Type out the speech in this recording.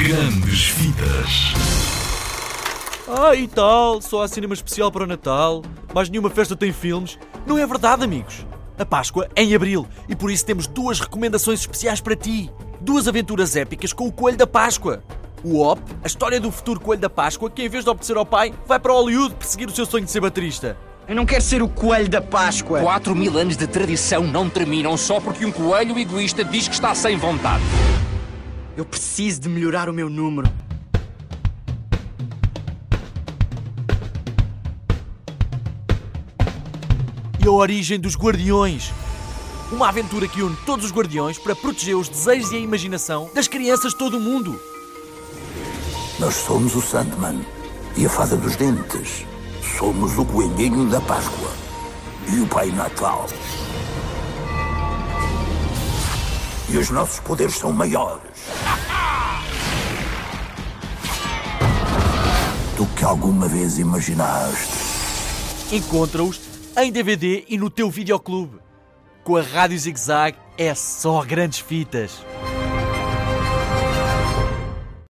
Grandes Vidas. Ah, e tal, só há cinema especial para o Natal, mais nenhuma festa tem filmes. Não é verdade, amigos. A Páscoa é em Abril e por isso temos duas recomendações especiais para ti. Duas aventuras épicas com o Coelho da Páscoa. O Op, a história do futuro Coelho da Páscoa, que em vez de obedecer ao pai, vai para Hollywood perseguir o seu sonho de ser baterista. Eu não quero ser o coelho da Páscoa. Quatro mil anos de tradição não terminam só porque um coelho egoísta diz que está sem vontade. Eu preciso de melhorar o meu número. E a origem dos Guardiões. Uma aventura que une todos os Guardiões para proteger os desejos e a imaginação das crianças de todo o mundo. Nós somos o Sandman e a Fada dos Dentes. Somos o Coelhinho da Páscoa e o Pai Natal. E os nossos poderes são maiores do que alguma vez imaginaste. Encontra-os em DVD e no teu videoclube. Com a Rádio Zig Zag é só grandes fitas.